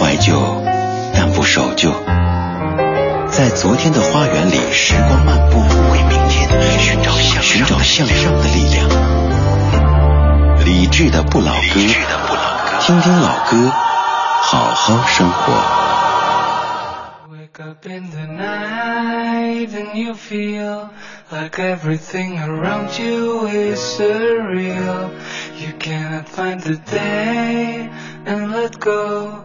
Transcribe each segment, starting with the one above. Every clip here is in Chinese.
怀旧，但不守旧。在昨天的花园里，时光漫步，为明天寻找向寻找向上的力量。理智的不老歌，听听老歌，好好生活。Wake up in the night and you feel like everything around you is surreal. You cannot find the day and let go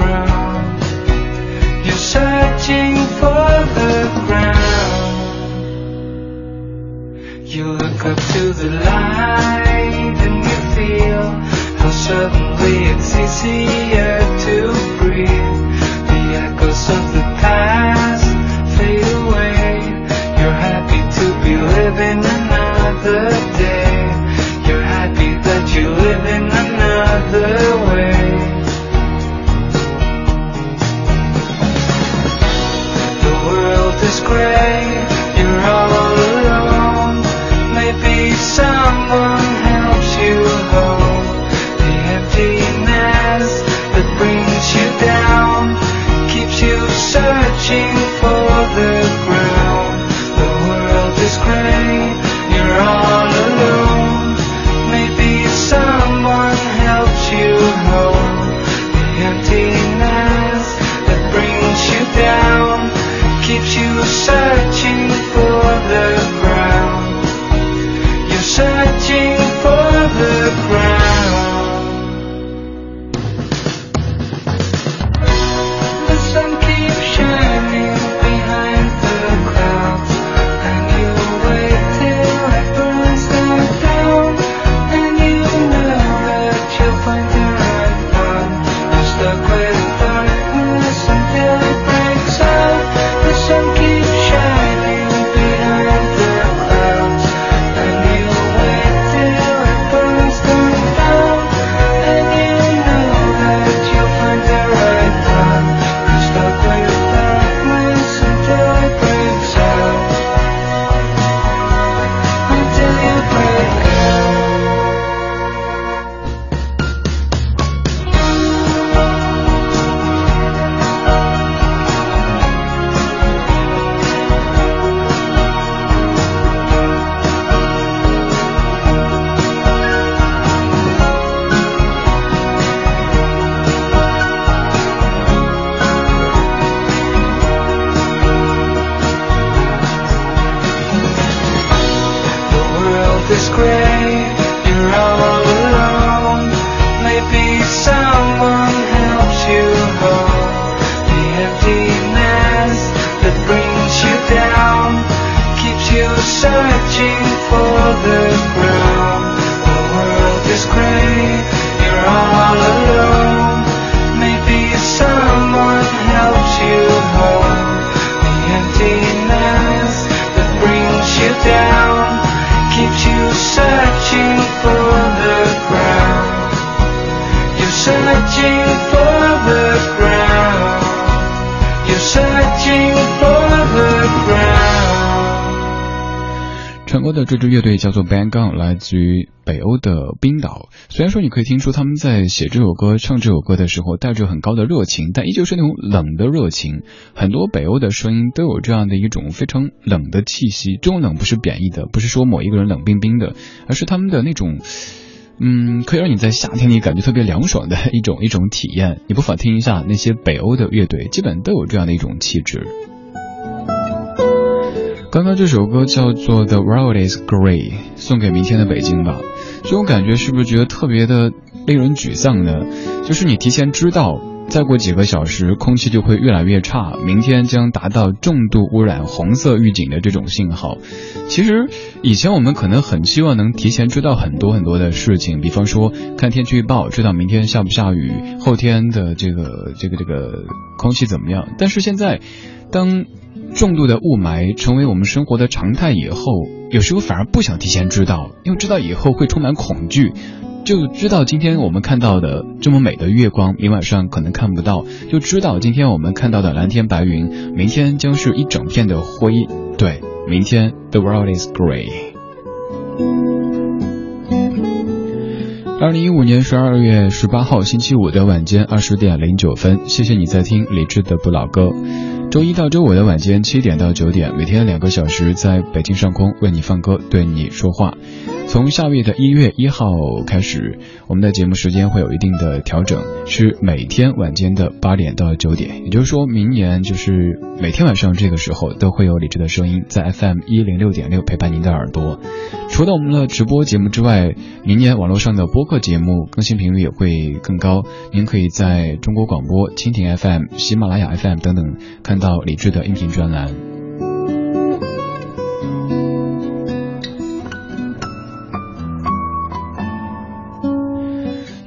You look up to the light and you feel how suddenly it's easier to breathe. The echoes of the past fade away. You're happy to be living another day. You're happy that you live in another way. The world is great, 这支乐队叫做 Bang Gun，来自于北欧的冰岛。虽然说你可以听出他们在写这首歌、唱这首歌的时候带着很高的热情，但依旧是那种冷的热情。很多北欧的声音都有这样的一种非常冷的气息。这种冷不是贬义的，不是说某一个人冷冰冰的，而是他们的那种。嗯，可以让你在夏天里感觉特别凉爽的一种一种体验。你不妨听一下那些北欧的乐队，基本都有这样的一种气质。刚刚这首歌叫做《The World Is Grey》，送给明天的北京吧。这种感觉是不是觉得特别的令人沮丧呢？就是你提前知道再过几个小时空气就会越来越差，明天将达到重度污染红色预警的这种信号。其实以前我们可能很希望能提前知道很多很多的事情，比方说看天气预报，知道明天下不下雨，后天的这个这个这个空气怎么样。但是现在，当重度的雾霾成为我们生活的常态以后，有时候反而不想提前知道，因为知道以后会充满恐惧。就知道今天我们看到的这么美的月光，明晚上可能看不到；就知道今天我们看到的蓝天白云，明天将是一整片的灰。对，明天 the world is grey。二零一五年十二月十八号星期五的晚间二十点零九分，谢谢你在听李志的不老歌。周一到周五的晚间七点到九点，每天两个小时，在北京上空为你放歌，对你说话。从下个月的一月一号开始，我们的节目时间会有一定的调整，是每天晚间的八点到九点。也就是说明年就是每天晚上这个时候都会有李志的声音在 FM 一零六点六陪伴您的耳朵。除了我们的直播节目之外，明年网络上的播客节目更新频率也会更高。您可以在中国广播、蜻蜓 FM、喜马拉雅 FM 等等看到李志的音频专栏。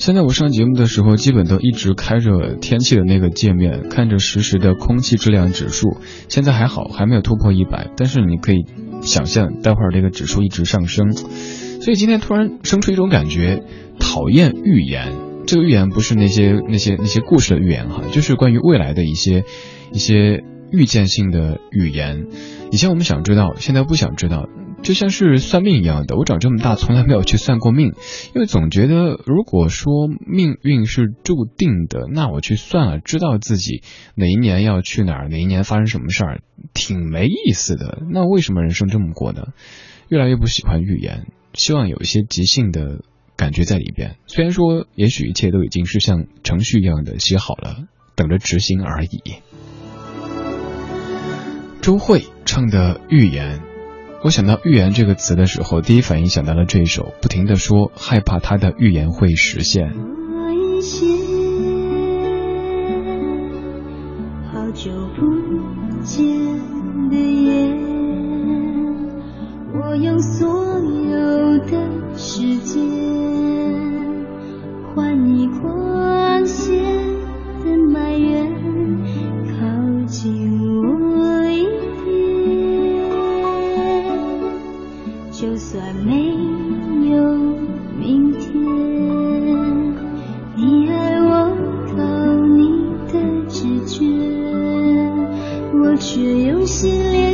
现在我上节目的时候，基本都一直开着天气的那个界面，看着实时的空气质量指数。现在还好，还没有突破一百，但是你可以想象，待会儿这个指数一直上升。所以今天突然生出一种感觉，讨厌预言。这个预言不是那些那些那些故事的预言哈，就是关于未来的一些一些预见性的预言。以前我们想知道，现在不想知道。就像是算命一样的，我长这么大从来没有去算过命，因为总觉得如果说命运是注定的，那我去算了，知道自己哪一年要去哪儿，哪一年发生什么事儿，挺没意思的。那为什么人生这么过呢？越来越不喜欢预言，希望有一些即兴的感觉在里边。虽然说，也许一切都已经是像程序一样的写好了，等着执行而已。周慧唱的《预言》。我想到预言这个词的时候，第一反应想到了这一首，不停的说害怕他的预言会实现。却用心练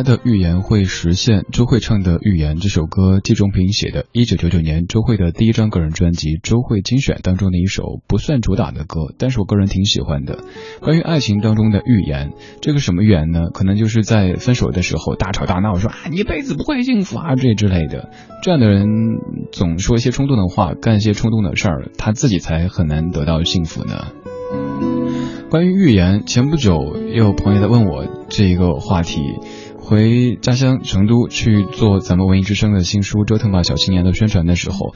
他的预言会实现。周慧唱的《预言》这首歌，季中平写的，一九九九年周慧的第一张个人专辑《周慧精选》当中的一首不算主打的歌，但是我个人挺喜欢的。关于爱情当中的预言，这个什么预言呢？可能就是在分手的时候大吵大闹，说啊你一辈子不会幸福啊这之类的。这样的人总说一些冲动的话，干一些冲动的事儿，他自己才很难得到幸福呢。关于预言，前不久也有朋友在问我这一个话题。回家乡成都去做咱们文艺之声的新书《折腾吧小青年》的宣传的时候，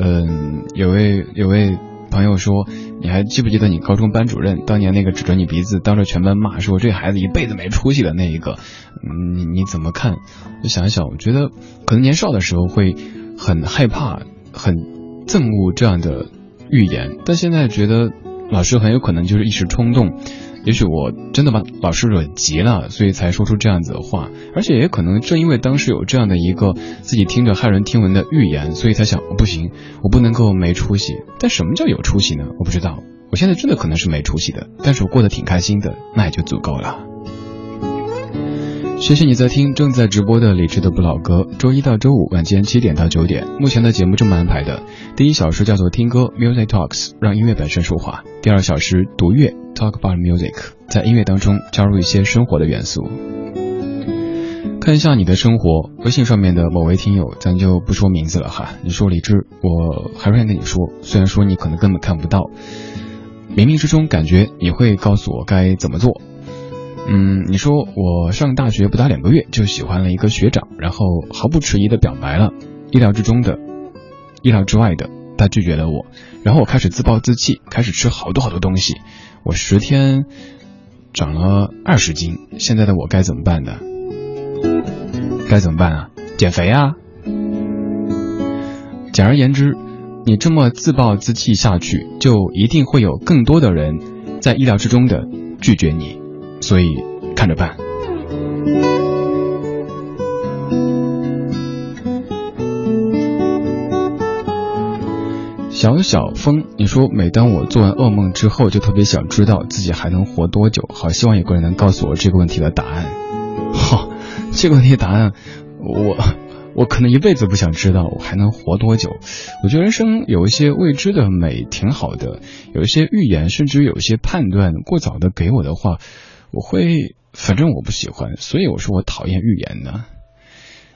嗯，有位有位朋友说，你还记不记得你高中班主任当年那个指着你鼻子当着全班骂说这孩子一辈子没出息的那一个？嗯你你怎么看？我想一想，我觉得可能年少的时候会很害怕、很憎恶这样的预言，但现在觉得。老师很有可能就是一时冲动，也许我真的把老师惹急了，所以才说出这样子的话，而且也可能正因为当时有这样的一个自己听着骇人听闻的预言，所以才想不行，我不能够没出息。但什么叫有出息呢？我不知道，我现在真的可能是没出息的，但是我过得挺开心的，那也就足够了。谢谢你在听正在直播的李智的不老歌，周一到周五晚间七点到九点，目前的节目这么安排的：第一小时叫做听歌 Music Talks，让音乐本身说话；第二小时读乐 Talk about Music，在音乐当中加入一些生活的元素。看一下你的生活，微信上面的某位听友，咱就不说名字了哈。你说李智，我还是想跟你说，虽然说你可能根本看不到，冥冥之中感觉你会告诉我该怎么做。嗯，你说我上大学不到两个月就喜欢了一个学长，然后毫不迟疑的表白了，意料之中的，意料之外的，他拒绝了我，然后我开始自暴自弃，开始吃好多好多东西，我十天长了二十斤，现在的我该怎么办呢？该怎么办啊？减肥啊？简而言之，你这么自暴自弃下去，就一定会有更多的人在意料之中的拒绝你。所以看着办。小小风，你说每当我做完噩梦之后，就特别想知道自己还能活多久。好希望有个人能告诉我这个问题的答案。哈，这个问题答案，我我可能一辈子不想知道我还能活多久。我觉得人生有一些未知的美挺好的，有一些预言，甚至有一些判断过早的给我的话。我会，反正我不喜欢，所以我说我讨厌预言呢。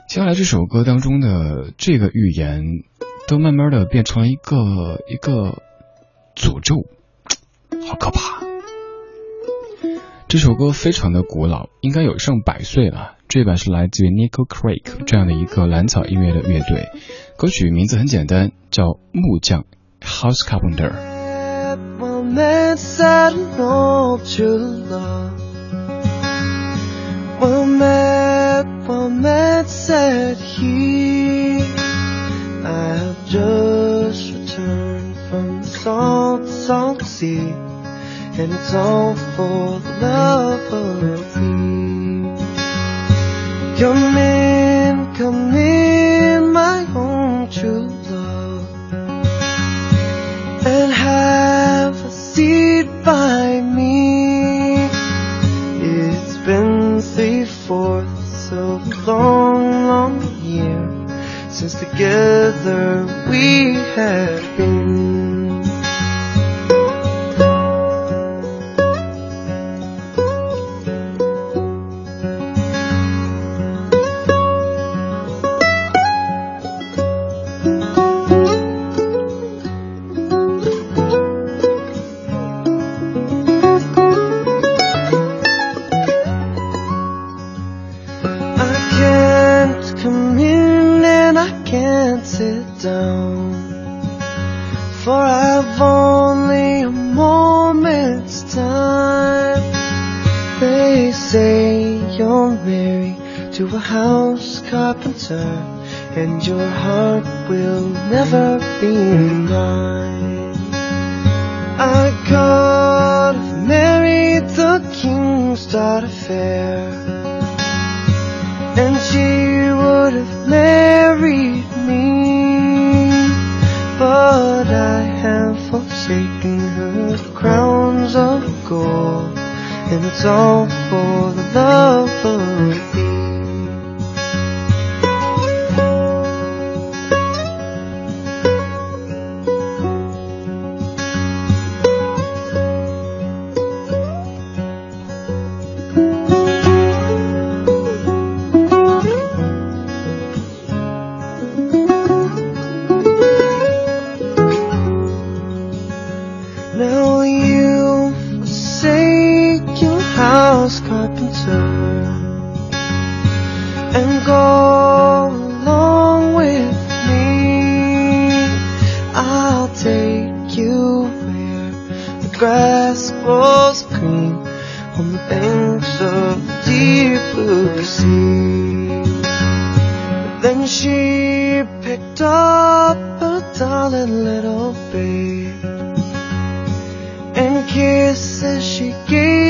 接下来这首歌当中的这个预言，都慢慢的变成了一个一个诅咒，好可怕。这首歌非常的古老，应该有上百岁了。这版是来自于 Nickel Creek 这样的一个蓝草音乐的乐队，歌曲名字很简单，叫木匠 House Carpenter。One man said he. I have just returned from the salt, salt sea, and it's all for the love of thee. Come in, come in, my own true since together we have been. On the banks of the deep blue sea. Then she picked up a darling little babe and kisses she gave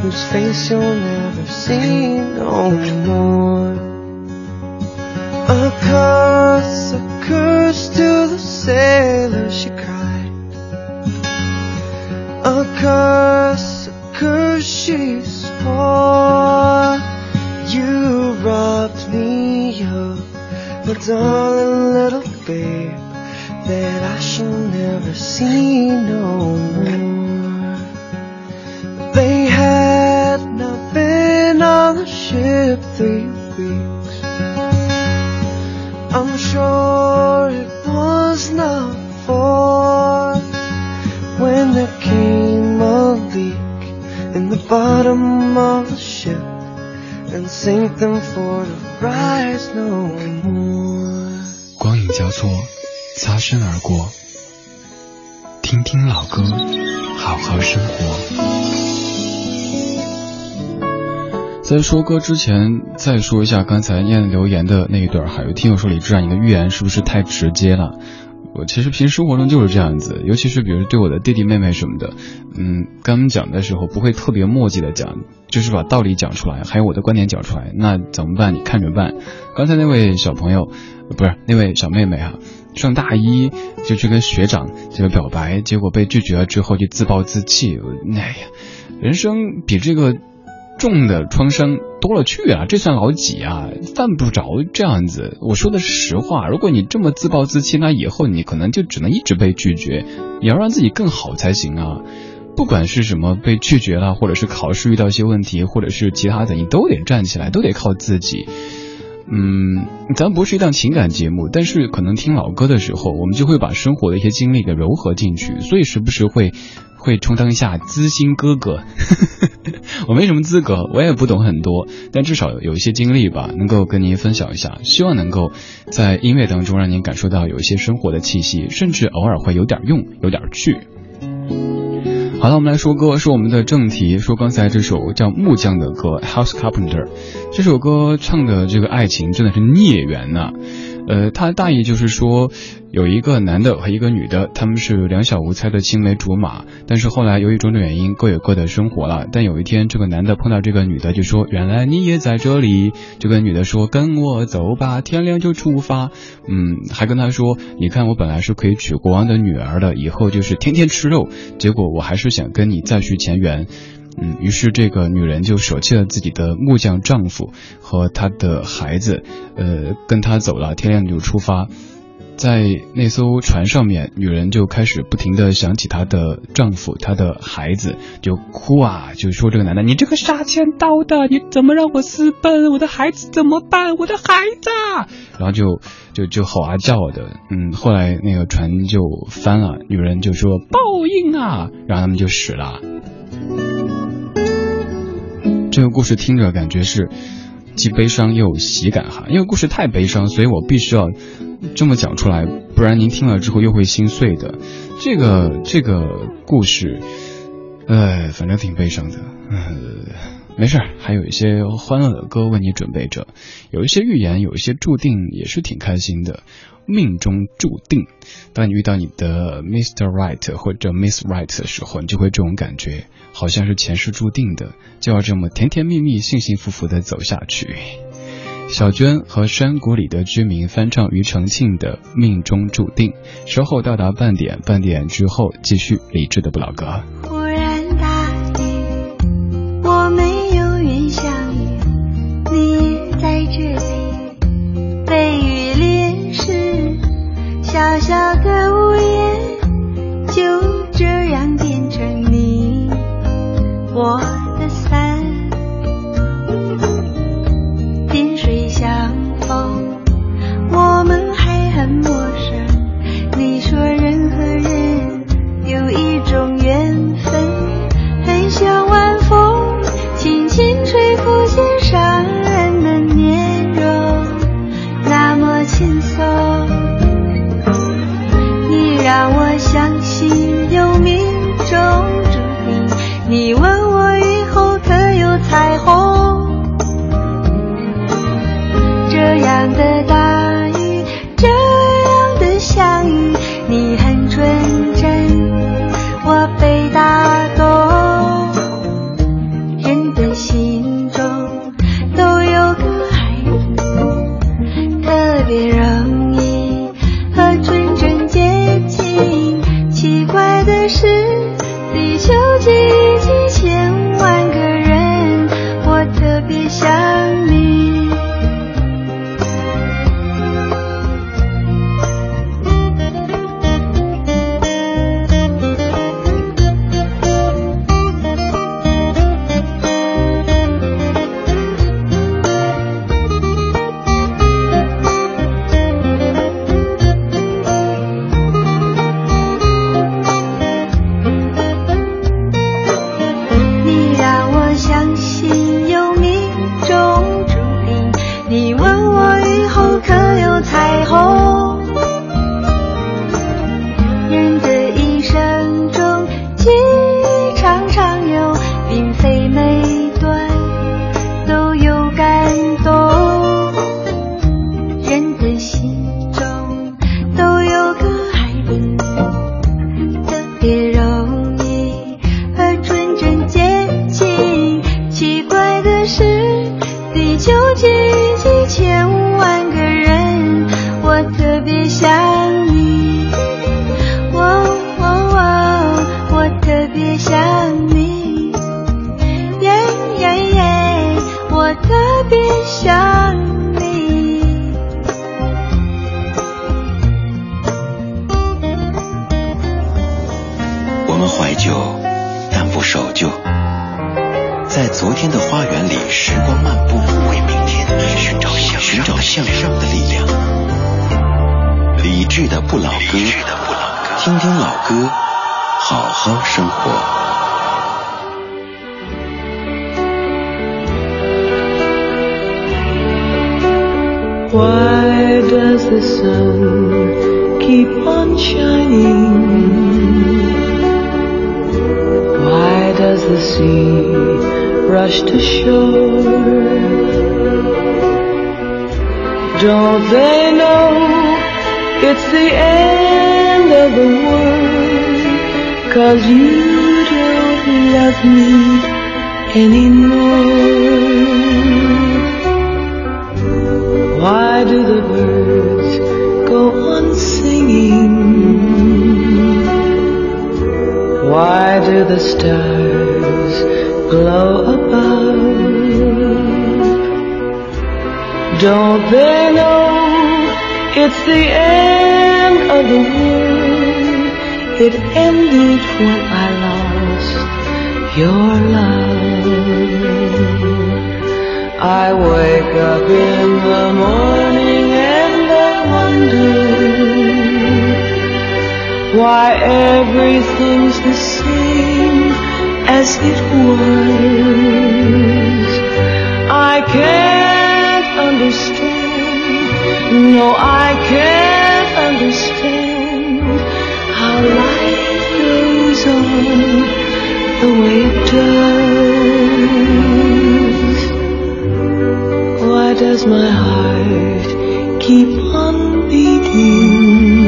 whose face you'll never see no more? A curse, a curse to the sailor, she cried. A curse, a curse, she swore. You robbed me of my darling little babe that I shall never see no more. They had not been on the ship three weeks. I'm sure it was not four when there came a leak in the bottom of the ship and sank them for to rise no more. 在说歌之前，再说一下刚才念留言的那一段哈。有听友说李志啊，你的预言是不是太直接了？我其实平时生活中就是这样子，尤其是比如对我的弟弟妹妹什么的，嗯，刚讲的时候不会特别墨迹的讲，就是把道理讲出来，还有我的观点讲出来。那怎么办？你看着办。刚才那位小朋友，不是那位小妹妹哈，上大一就去跟学长这个表白，结果被拒绝了之后就自暴自弃。哎呀，人生比这个。重的创伤多了去啊，这算老几啊？犯不着这样子。我说的是实话。如果你这么自暴自弃，那以后你可能就只能一直被拒绝。你要让自己更好才行啊！不管是什么被拒绝了，或者是考试遇到一些问题，或者是其他的，你都得站起来，都得靠自己。嗯，咱不是一档情感节目，但是可能听老歌的时候，我们就会把生活的一些经历给糅合进去，所以时不时会。会充当一下知心哥哥，我没什么资格，我也不懂很多，但至少有一些经历吧，能够跟您分享一下。希望能够在音乐当中让您感受到有一些生活的气息，甚至偶尔会有点用，有点趣。好了，我们来说歌，说我们的正题，说刚才这首叫木匠的歌《House Carpenter》，这首歌唱的这个爱情真的是孽缘呐。呃，它大意就是说。有一个男的和一个女的，他们是两小无猜的青梅竹马，但是后来由于种种原因，各有各的生活了。但有一天，这个男的碰到这个女的，就说：“原来你也在这里。”就跟女的说：“跟我走吧，天亮就出发。”嗯，还跟他说：“你看，我本来是可以娶国王的女儿的，以后就是天天吃肉。结果我还是想跟你再续前缘。”嗯，于是这个女人就舍弃了自己的木匠丈夫和她的孩子，呃，跟他走了，天亮就出发。在那艘船上面，女人就开始不停的想起她的丈夫、她的孩子，就哭啊，就说这个男的，你这个杀千刀的，你怎么让我私奔？我的孩子怎么办？我的孩子！然后就就就吼啊叫的，嗯，后来那个船就翻了，女人就说报应啊，然后他们就死了。这个故事听着感觉是既悲伤又有喜感哈，因为故事太悲伤，所以我必须要。这么讲出来，不然您听了之后又会心碎的。这个这个故事，呃，反正挺悲伤的。呃，没事儿，还有一些欢乐的歌为你准备着。有一些预言，有一些注定，也是挺开心的。命中注定，当你遇到你的 Mr. Right 或者 Miss Right 的时候，你就会这种感觉，好像是前世注定的，就要这么甜甜蜜蜜、幸幸福福的走下去。小娟和山谷里的居民翻唱庾澄庆的《命中注定》，稍后到达半点，半点之后继续理智的不老歌。忽然大雨，我没有缘相遇，你在这里，被雨淋湿，小小的屋檐我 Why does the sun keep on shining? Why does the sea rush to shore? Don't they know it's the end of the world? Cause you don't love me anymore. Why do the birds go on singing? Why do the stars glow above? Don't they know it's the end of the world? It ended when I lost your love. I wake up in the morning why everything's the same as it was. I can't understand, no, I can't understand how life goes on the way it does. Why does my heart keep on beating?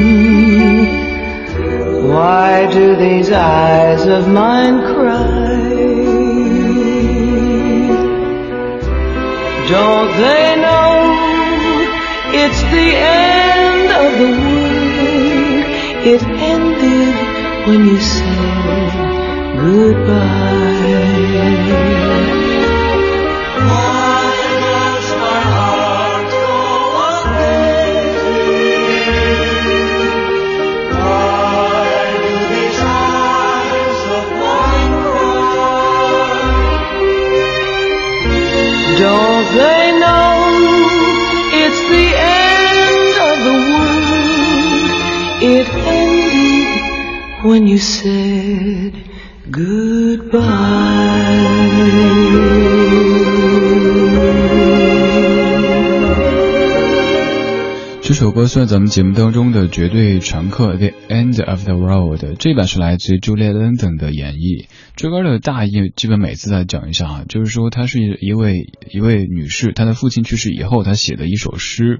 Why do these eyes of mine cry? Don't they know it's the end of the world? It ended when you said goodbye. You said goodbye. 这首歌算咱们节目当中的绝对常客，《The End of the World》。这版是来自于 Julia London 的演绎。这歌的大意基本每次再讲一下啊，就是说她是一位一位女士，她的父亲去世以后，她写的一首诗。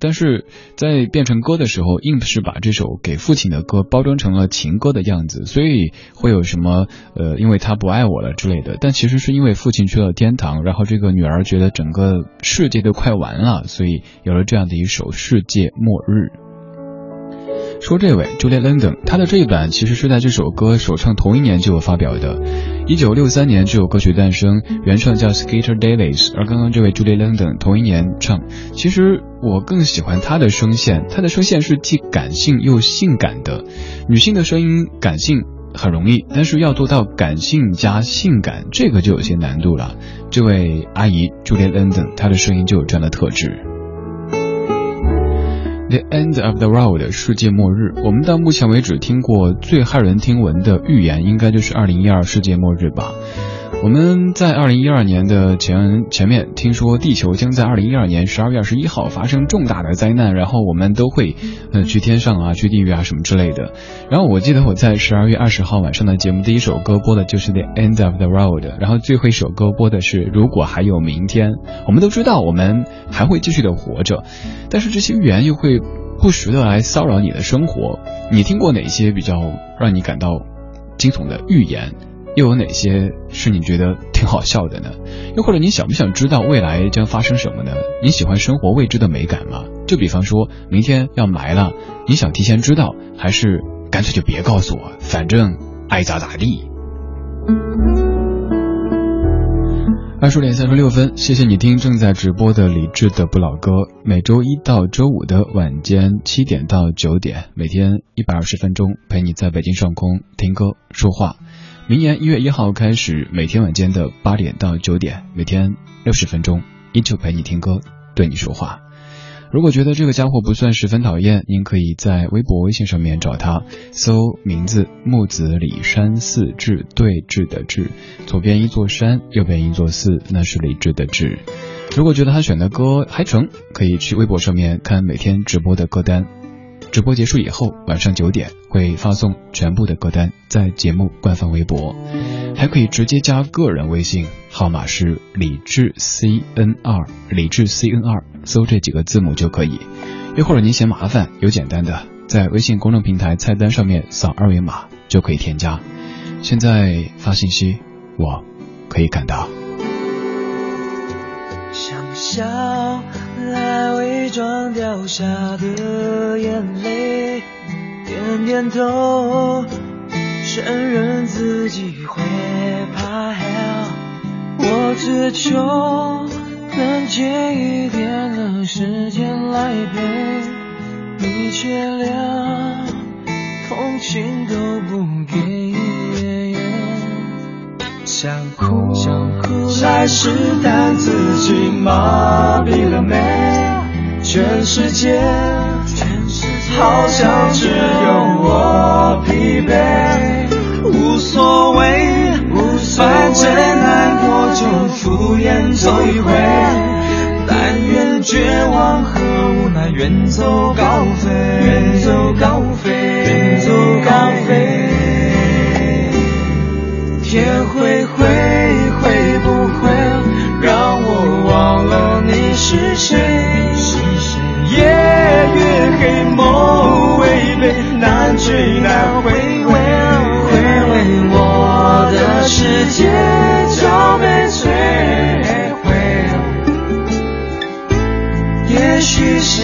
但是在变成歌的时候，硬是把这首给父亲的歌包装成了情歌的样子，所以会有什么呃，因为他不爱我了之类的。但其实是因为父亲去了天堂，然后这个女儿觉得整个世界都快完了，所以有了这样的一首《世界末日》。说这位 Julia London，她的这一版其实是在这首歌首唱同一年就有发表的，一九六三年这首歌曲诞生，原唱叫 Skeeter Davis，而刚刚这位 Julia London 同一年唱。其实我更喜欢她的声线，她的声线是既感性又性感的。女性的声音感性很容易，但是要做到感性加性感，这个就有些难度了。这位阿姨 Julia London，她的声音就有这样的特质。The End of the World，世界末日。我们到目前为止听过最骇人听闻的预言，应该就是二零一二世界末日吧。我们在二零一二年的前前面听说地球将在二零一二年十二月二十一号发生重大的灾难，然后我们都会呃去天上啊，去地狱啊什么之类的。然后我记得我在十二月二十号晚上的节目第一首歌播的就是 The End of the World，然后最后一首歌播的是如果还有明天。我们都知道我们还会继续的活着，但是这些预言又会不时的来骚扰你的生活。你听过哪些比较让你感到惊悚的预言？又有哪些是你觉得挺好笑的呢？又或者你想不想知道未来将发生什么呢？你喜欢生活未知的美感吗？就比方说明天要埋了，你想提前知道，还是干脆就别告诉我，反正爱咋咋地。二十点三十六分，谢谢你听正在直播的李志的不老歌。每周一到周五的晚间七点到九点，每天一百二十分钟，陪你在北京上空听歌说话。明年一月一号开始，每天晚间的八点到九点，每天六十分钟，依旧陪你听歌，对你说话。如果觉得这个家伙不算十分讨厌，您可以在微博、微信上面找他，搜名字木子李山寺志对峙的志，左边一座山，右边一座寺，那是李志的志。如果觉得他选的歌还成，可以去微博上面看每天直播的歌单。直播结束以后，晚上九点会发送全部的歌单在节目官方微博，还可以直接加个人微信，号码是李智 C N 二，李智 C N 二，搜这几个字母就可以。又或者您嫌麻烦，有简单的，在微信公众平台菜单上面扫二维码就可以添加。现在发信息，我可以看到。笑来伪装掉下的眼泪，点点头，承认自己会怕黑。我只求能借一点的时间来陪，你却连同情都不给。想哭，想哭，来试探自己麻痹了没？全世界，全世界，好像只有我疲惫。无所谓，无所谓，反正难过就敷衍走一回。但愿绝望和无奈远走高飞，远走高飞，远走高飞。天是谁？夜越黑，梦违背，难追难回味，我的世界就被摧毁。也许是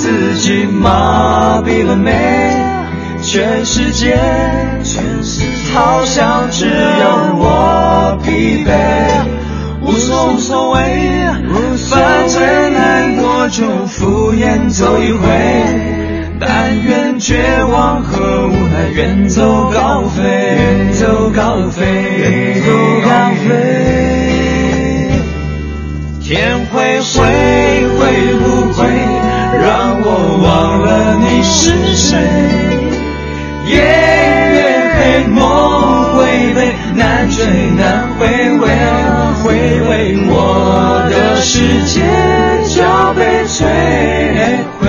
自己麻痹了没？全世界，全世界，好像只有我疲惫。无所无所谓，反正难过就敷衍走一回。但愿绝望和无奈远走高飞，远走高飞，远走高飞。天会灰，忘了你是谁？夜越黑，梦违背，难追难回味，回味我的世界就被摧毁。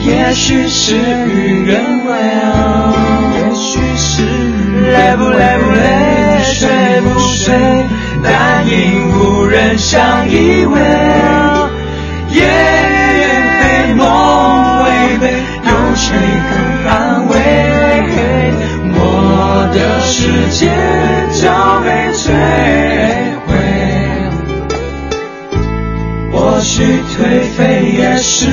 也许是与愿违，也许是累不累不累，睡不睡？但因无人相依偎，夜越黑，梦违背，有谁肯安慰？我的世界将被摧毁。或许颓废也是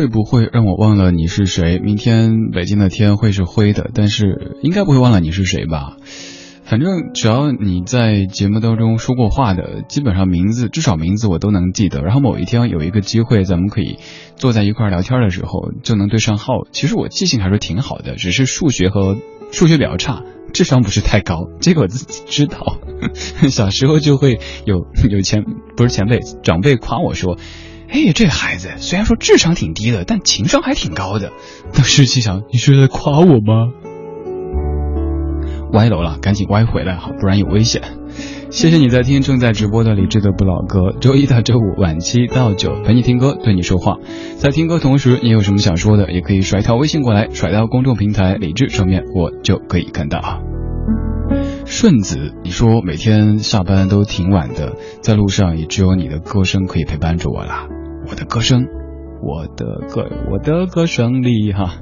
会不会让我忘了你是谁？明天北京的天会是灰的，但是应该不会忘了你是谁吧？反正只要你在节目当中说过话的，基本上名字至少名字我都能记得。然后某一天有一个机会，咱们可以坐在一块聊天的时候，就能对上号。其实我记性还是挺好的，只是数学和数学比较差，智商不是太高。这个我自己知道，小时候就会有有前不是前辈长辈夸我说。哎，这孩子虽然说智商挺低的，但情商还挺高的。当时心想，你是在夸我吗？歪楼了，赶紧歪回来哈，不然有危险。谢谢你在听正在直播的理智的不老歌，周一到周五晚七到九陪你听歌，对你说话。在听歌同时，你有什么想说的，也可以甩条微信过来，甩到公众平台理智上面，我就可以看到。顺子，你说每天下班都挺晚的，在路上也只有你的歌声可以陪伴着我啦。我的歌声，我的歌，我的歌声里哈。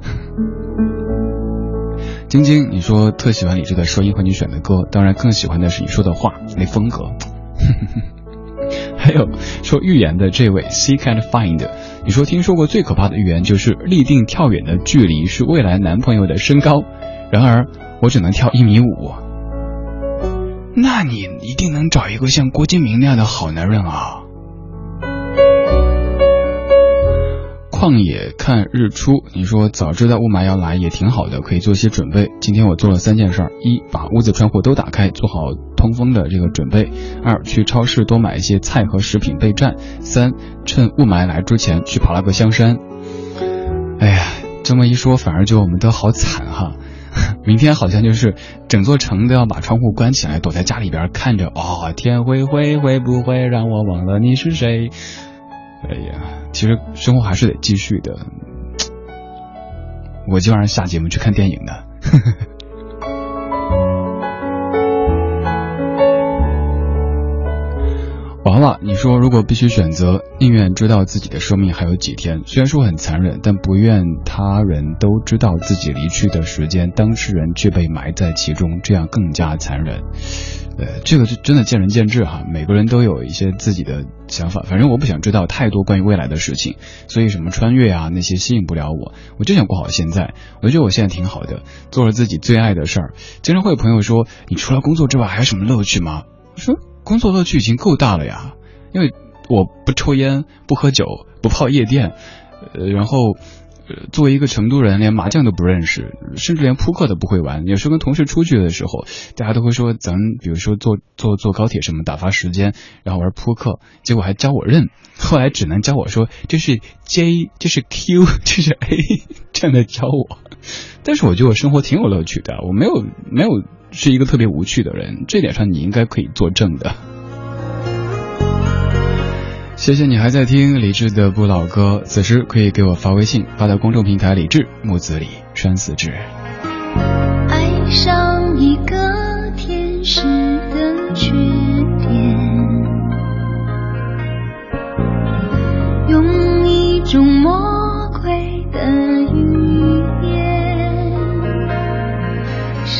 晶晶，你说特喜欢你这个声音和你选的歌，当然更喜欢的是你说的话那风格。还有说预言的这位，See Can't Find，你说听说过最可怕的预言就是立定跳远的距离是未来男朋友的身高，然而我只能跳一米五。那你一定能找一个像郭敬明那样的好男人啊。旷野看日出，你说早知道雾霾要来也挺好的，可以做一些准备。今天我做了三件事：一，把屋子窗户都打开，做好通风的这个准备；二，去超市多买一些菜和食品备战；三，趁雾霾来之前去爬了个香山。哎呀，这么一说，反而就我们都好惨哈。明天好像就是整座城都要把窗户关起来，躲在家里边看着。哦，天灰灰，会不会让我忘了你是谁？哎呀，其实生活还是得继续的。我今晚上下节目去看电影的。呵呵。娃娃，你说如果必须选择，宁愿知道自己的生命还有几天，虽然说很残忍，但不愿他人都知道自己离去的时间，当事人却被埋在其中，这样更加残忍。呃，这个就真的见仁见智哈，每个人都有一些自己的想法。反正我不想知道太多关于未来的事情，所以什么穿越啊那些吸引不了我，我就想过好现在。我觉得我现在挺好的，做了自己最爱的事儿。经常会有朋友说，你除了工作之外还有什么乐趣吗？我说工作乐趣已经够大了呀，因为我不抽烟，不喝酒，不泡夜店，呃，然后。作为一个成都人，连麻将都不认识，甚至连扑克都不会玩。有时候跟同事出去的时候，大家都会说咱比如说坐坐坐高铁什么打发时间，然后玩扑克，结果还教我认。后来只能教我说这是 J，这是 Q，这是 A，这样的教我。但是我觉得我生活挺有乐趣的，我没有没有是一个特别无趣的人，这点上你应该可以作证的。谢谢你还在听李志的不老歌，此时可以给我发微信，发到公众平台李志木子李山寺志。爱上一个天使的缺点，用一种魔鬼的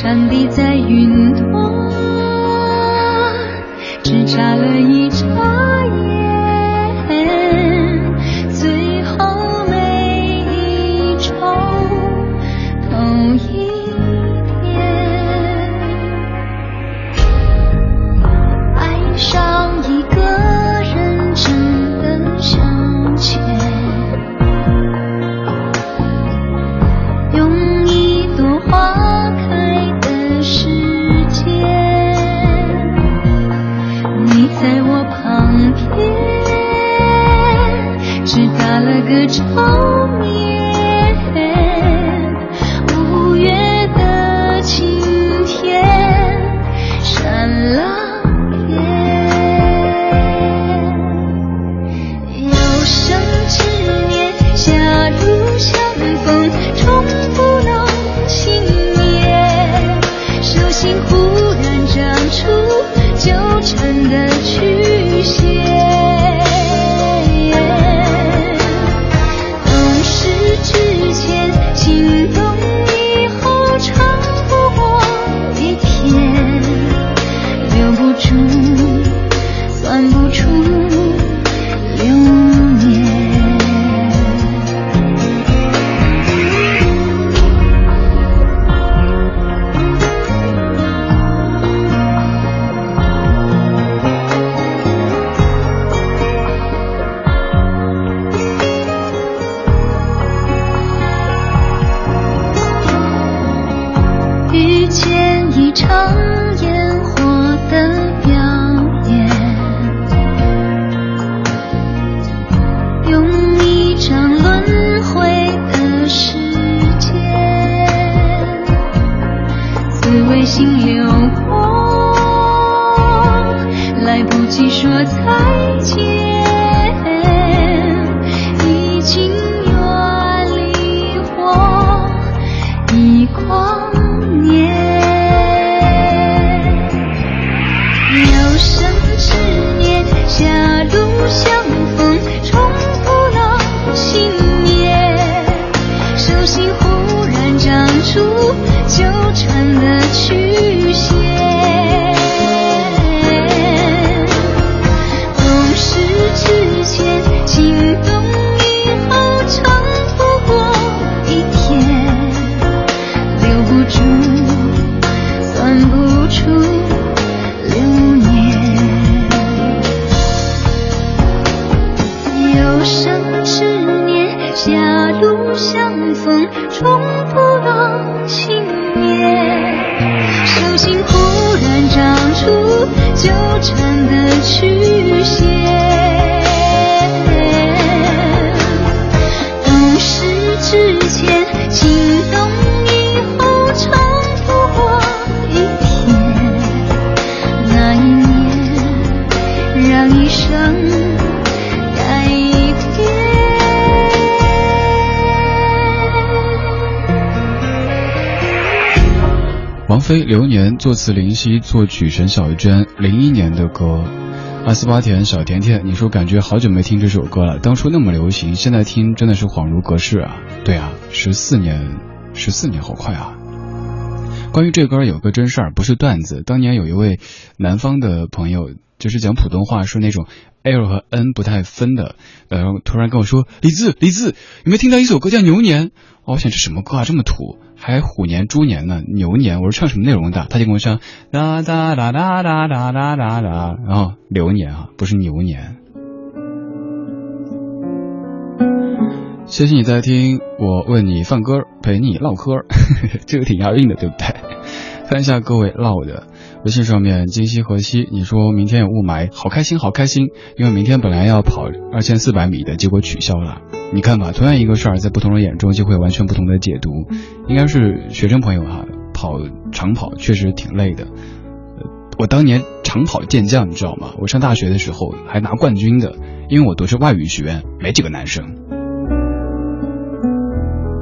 上帝在云端，只眨了一眨眼。一场烟火的表演，用一张轮回的时间，紫微星流过，来不及说再见，王菲《流年》作词林夕，作曲陈小娟，零一年的歌。阿斯巴甜小甜甜，你说感觉好久没听这首歌了，当初那么流行，现在听真的是恍如隔世啊！对啊，十四年，十四年好快啊！关于这歌有个真事儿，不是段子。当年有一位南方的朋友，就是讲普通话是那种 L 和 N 不太分的，然后突然跟我说：“李子，李子，有没有听到一首歌叫《牛年》？”哦我想这什么歌啊，这么土，还虎年、猪年呢，牛年。我说唱什么内容的？他就跟我唱哒哒哒哒哒哒哒哒哒，然后流年啊，不是牛年。谢谢你在听，我为你放歌，陪你唠嗑，这个挺押韵的，对不对？看一下各位唠的，微信上面今夕何夕，你说明天有雾霾，好开心，好开心，因为明天本来要跑二千四百米的，结果取消了。你看吧，同样一个事儿，在不同人眼中就会完全不同的解读。应该是学生朋友哈，跑长跑确实挺累的。我当年长跑健将，你知道吗？我上大学的时候还拿冠军的，因为我读是外语学院，没几个男生。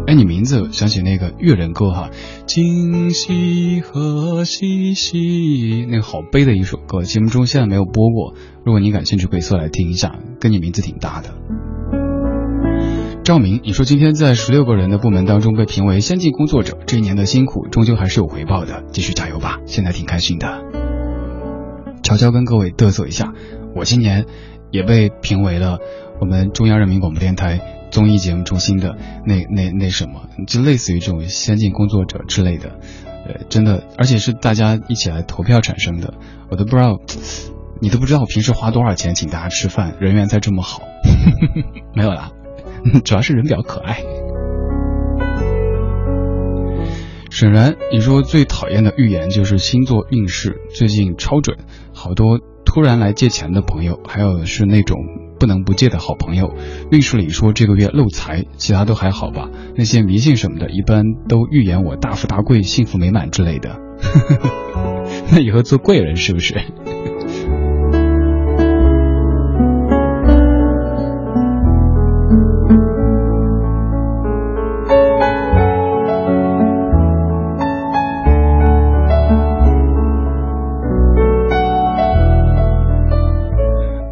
哎，你名字想起那个越人歌哈，今夕何夕兮，那个好悲的一首歌，节目中现在没有播过。如果你感兴趣，可以搜来听一下，跟你名字挺搭的。赵明，你说今天在十六个人的部门当中被评为先进工作者，这一年的辛苦终究还是有回报的，继续加油吧！现在挺开心的。悄悄跟各位嘚瑟一下，我今年也被评为了我们中央人民广播电台综艺节目中心的那那那什么，就类似于这种先进工作者之类的，呃，真的，而且是大家一起来投票产生的，我都不知道，你都不知道我平时花多少钱请大家吃饭，人缘才这么好，没有啦，主要是人比较可爱。沈然，你说最讨厌的预言就是星座运势最近超准，好多突然来借钱的朋友，还有是那种不能不借的好朋友。运势里说这个月漏财，其他都还好吧。那些迷信什么的，一般都预言我大富大贵、幸福美满之类的。那以后做贵人是不是？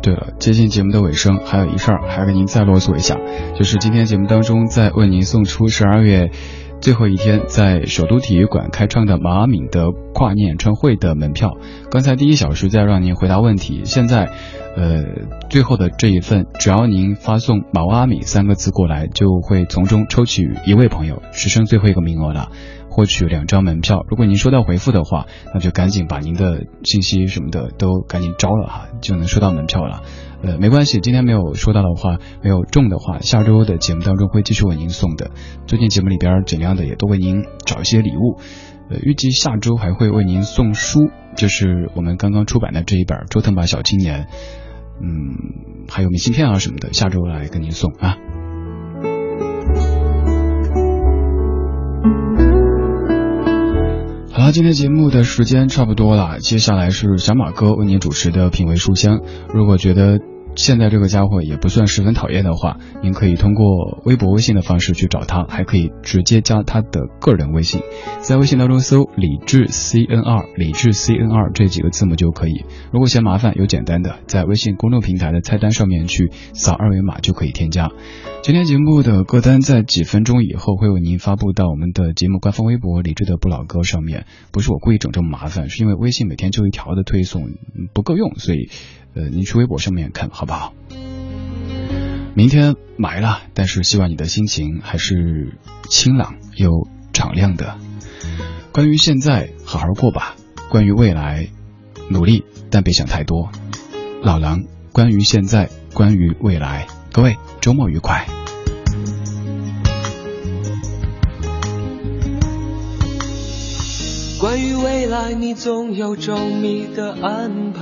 对了，接近节目的尾声，还有一事儿，还要给您再啰嗦一下，就是今天节目当中再为您送出十二月最后一天在首都体育馆开唱的马阿敏的跨年演唱会的门票。刚才第一小时在让您回答问题，现在，呃，最后的这一份，只要您发送“马阿敏”三个字过来，就会从中抽取一位朋友，只剩最后一个名额了。获取两张门票。如果您收到回复的话，那就赶紧把您的信息什么的都赶紧招了哈，就能收到门票了。呃，没关系，今天没有收到的话，没有中的话，下周的节目当中会继续为您送的。最近节目里边尽量的也都为您找一些礼物。呃，预计下周还会为您送书，就是我们刚刚出版的这一本《折腾吧小青年》，嗯，还有明信片啊什么的，下周来跟您送啊。好，今天节目的时间差不多了，接下来是小马哥为您主持的品味书香。如果觉得现在这个家伙也不算十分讨厌的话，您可以通过微博、微信的方式去找他，还可以直接加他的个人微信，在微信当中搜“李智 C N 二”，李智 C N 二这几个字母就可以。如果嫌麻烦，有简单的，在微信公众平台的菜单上面去扫二维码就可以添加。今天节目的歌单在几分钟以后会为您发布到我们的节目官方微博“理智的不老歌”上面。不是我故意整这么麻烦，是因为微信每天就一条的推送不够用，所以呃，您去微博上面看好不好？明天埋了，但是希望你的心情还是清朗又敞亮的。关于现在，好好过吧；关于未来，努力但别想太多。老狼，关于现在，关于未来，各位周末愉快。关于未来，你总有周密的安排，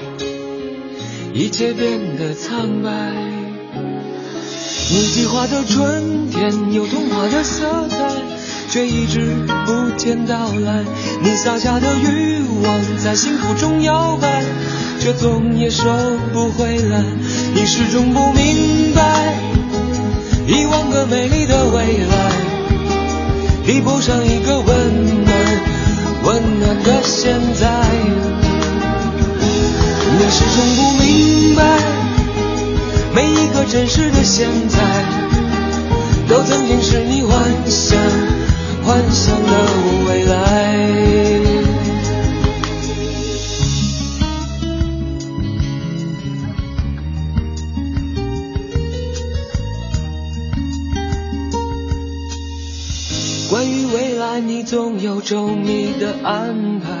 一切变得苍白。你计划的春天有童话的色彩，却一直不见到来。你撒下的欲望在幸福中摇摆，却总也收不回来。你始终不明白，一万个美丽的未来。比不上一个温暖、温暖的现在。我始终不明白，每一个真实的现在，都曾经是你幻想、幻想的未来。关于未来，你总有周密的安排，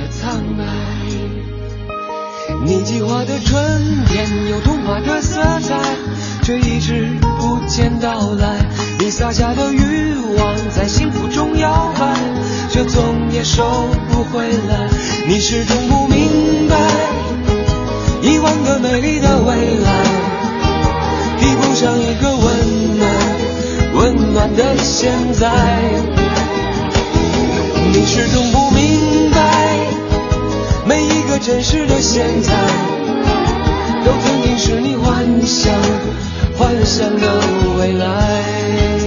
苍白。你计划的春天有童话的色彩，却一直不见到来。你撒下的欲望在幸福中摇摆，却总也收不回来。你始终不明白，一万个美丽的未来。比不上一个温暖、温暖的现在。你始终不明，真实的现在，都曾经是你幻想、幻想的未来。